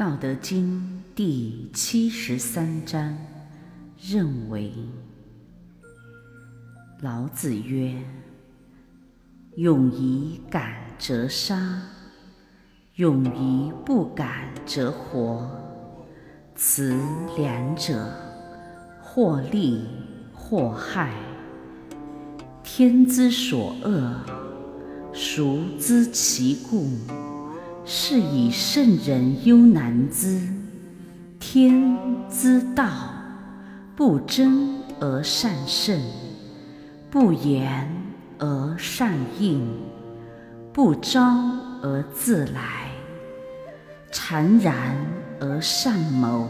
道德经第七十三章认为，老子曰：“勇以敢则杀，勇于不敢则活。此两者，或利或害。天之所恶，孰知其故？”是以圣人忧难之。天之道，不争而善胜，不言而善应，不招而自来，常然而善谋。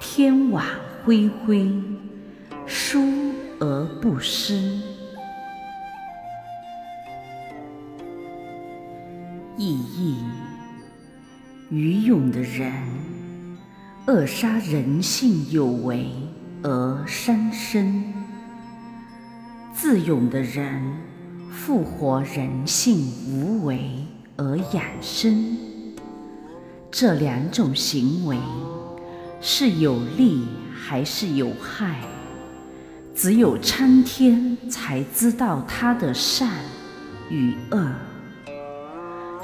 天网恢恢，疏而不失。意义：愚勇的人扼杀人性有为而伤身；自勇的人复活人性无为而养生。这两种行为是有利还是有害？只有苍天才知道它的善与恶。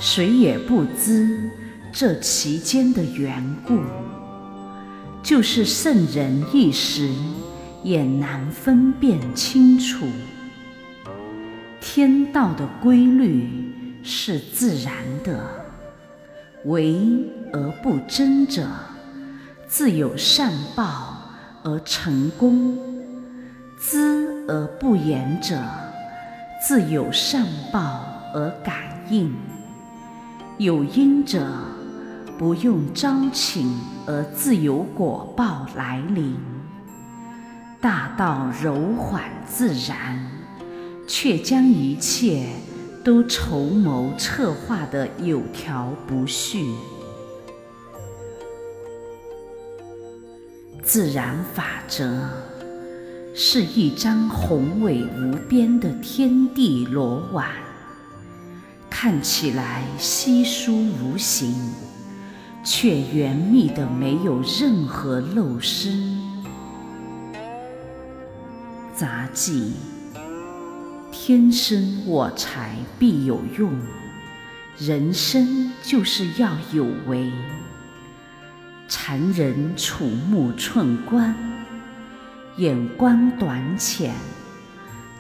谁也不知这其间的缘故，就是圣人一时也难分辨清楚。天道的规律是自然的，为而不争者，自有善报而成功；知而不言者，自有善报而感应。有因者，不用招请而自有果报来临。大道柔缓自然，却将一切都筹谋策划的有条不紊。自然法则是一张宏伟无边的天地罗网。看起来稀疏无形，却严密的没有任何漏失。杂技，天生我材必有用，人生就是要有为。常人楚目寸光，眼光短浅，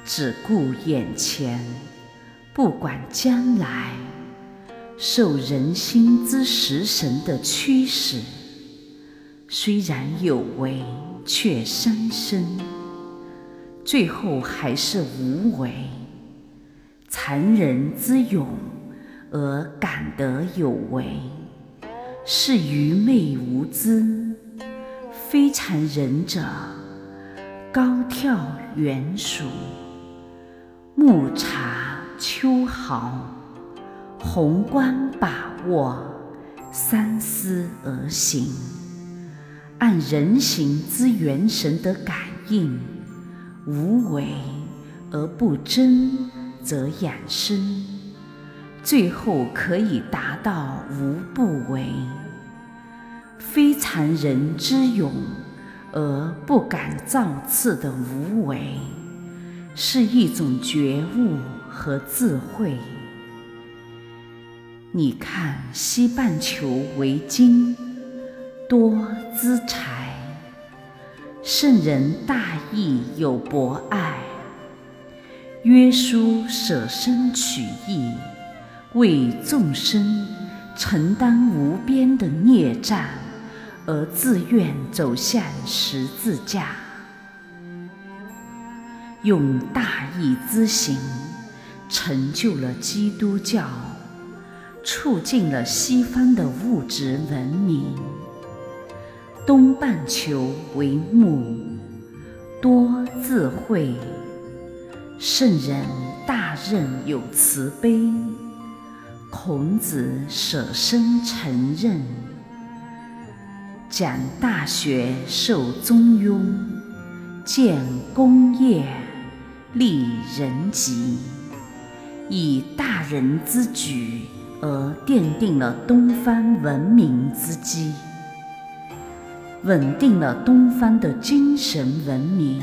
只顾眼前。不管将来，受人心之食神的驱使，虽然有为，却伤身，最后还是无为。残人之勇而感得有为，是愚昧无知；非常人者，高跳远瞩，目察。秋毫，宏观把握，三思而行，按人形之元神的感应，无为而不争，则养生，最后可以达到无不为。非常人之勇而不敢造次的无为，是一种觉悟。和智慧。你看，西半球为金，多资财。圣人大义有博爱，约书舍身取义，为众生承担无边的孽债，而自愿走向十字架，用大义之行。成就了基督教，促进了西方的物质文明。东半球为木，多智慧。圣人大任有慈悲，孔子舍身成任，讲大学受中庸，建功业立人吉。以大人之举而奠定了东方文明之基，稳定了东方的精神文明。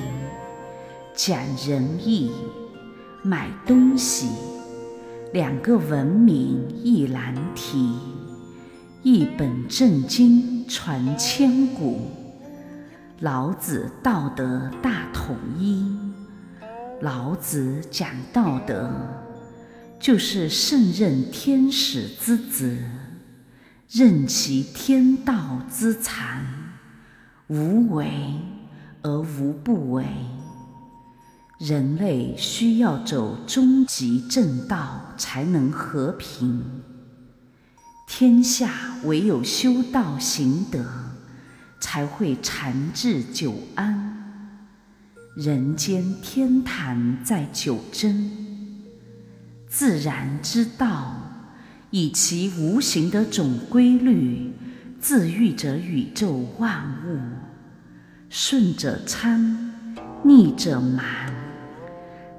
讲仁义，买东西，两个文明一难题。一本正经传千古，老子道德大统一。老子讲道德，就是胜任天使之子，任其天道之残，无为而无不为。人类需要走终极正道，才能和平。天下唯有修道行德，才会长治久安。人间天堂在九真，自然之道以其无形的总规律，自愈着宇宙万物。顺者昌，逆者蛮。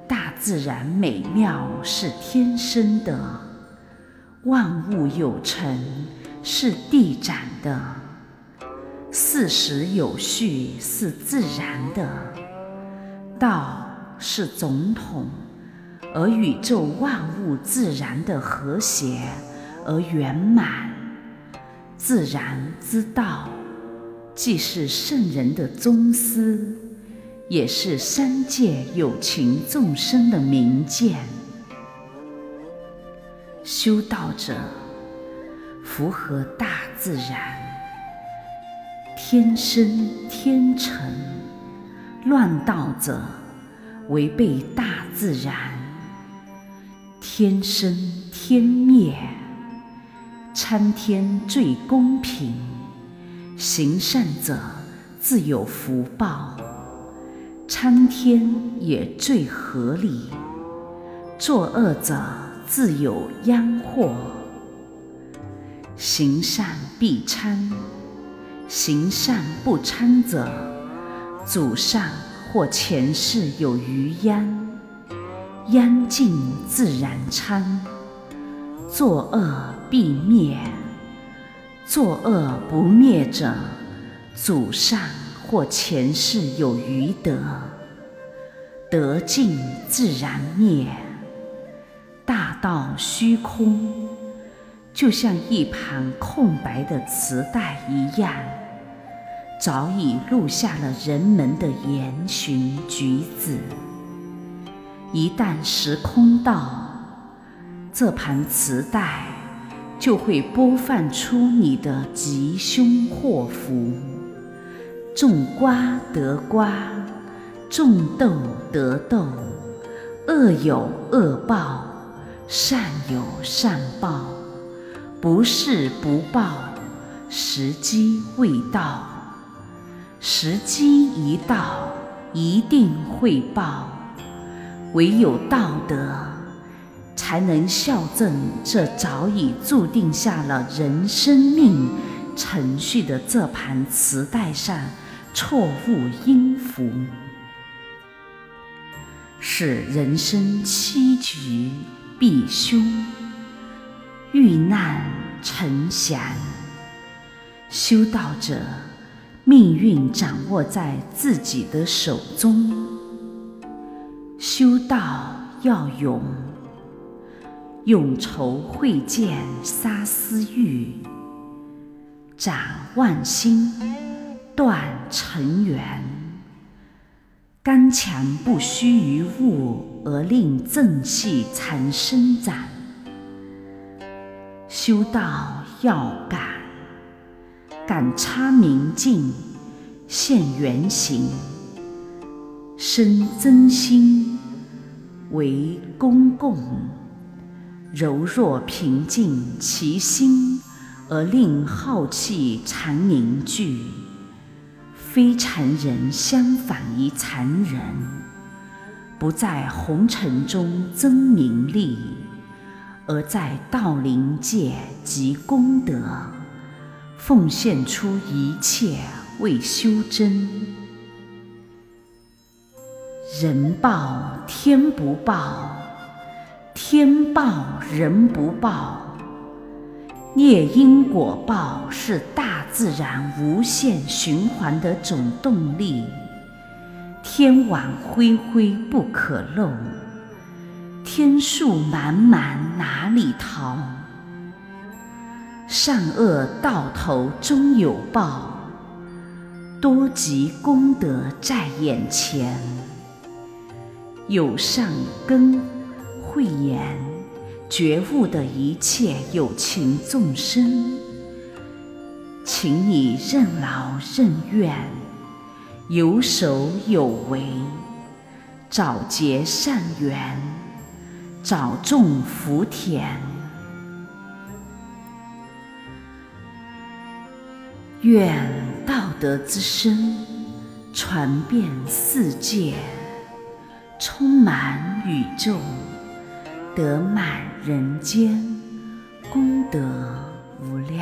大自然美妙是天生的，万物有成是地长的，四时有序是自然的。道是总统，而宇宙万物自然的和谐而圆满。自然之道，既是圣人的宗师。也是三界有情众生的明鉴。修道者符合大自然，天生天成；乱道者违背大自然，天生天灭。参天最公平，行善者自有福报。参天也最合理，作恶者自有殃祸。行善必参，行善不参者，祖上或前世有余殃，殃尽自然参。作恶必灭，作恶不灭者，祖上。或前世有余德，德尽自然灭。大道虚空，就像一盘空白的磁带一样，早已录下了人们的言行举止。一旦时空到，这盘磁带就会播放出你的吉凶祸福。种瓜得瓜，种豆得豆，恶有恶报，善有善报，不是不报，时机未到。时机一到，一定会报。唯有道德，才能校正这早已注定下了人生命程序的这盘磁带上。错误音符，是人生七局必修，遇难成祥。修道者，命运掌握在自己的手中。修道要勇，勇仇会见杀私欲，斩万心。断尘缘，刚强不虚于物，而令正气常生长。修道要敢，敢插明镜，现原形，生增心，为公共，柔弱平静其心，而令浩气常凝聚。非常人相反于常人，不在红尘中增名利，而在道灵界积功德，奉献出一切为修真。人报天不报，天报人不报，业因果报是大自然无限循环的总动力，天网恢恢不可漏，天数满满哪里逃？善恶到头终有报，多积功德在眼前。有善根慧眼。觉悟的一切有情众生，请你任劳任怨，有守有为，早结善缘，早种福田。愿道德之声传遍世界，充满宇宙。得满人间，功德无量。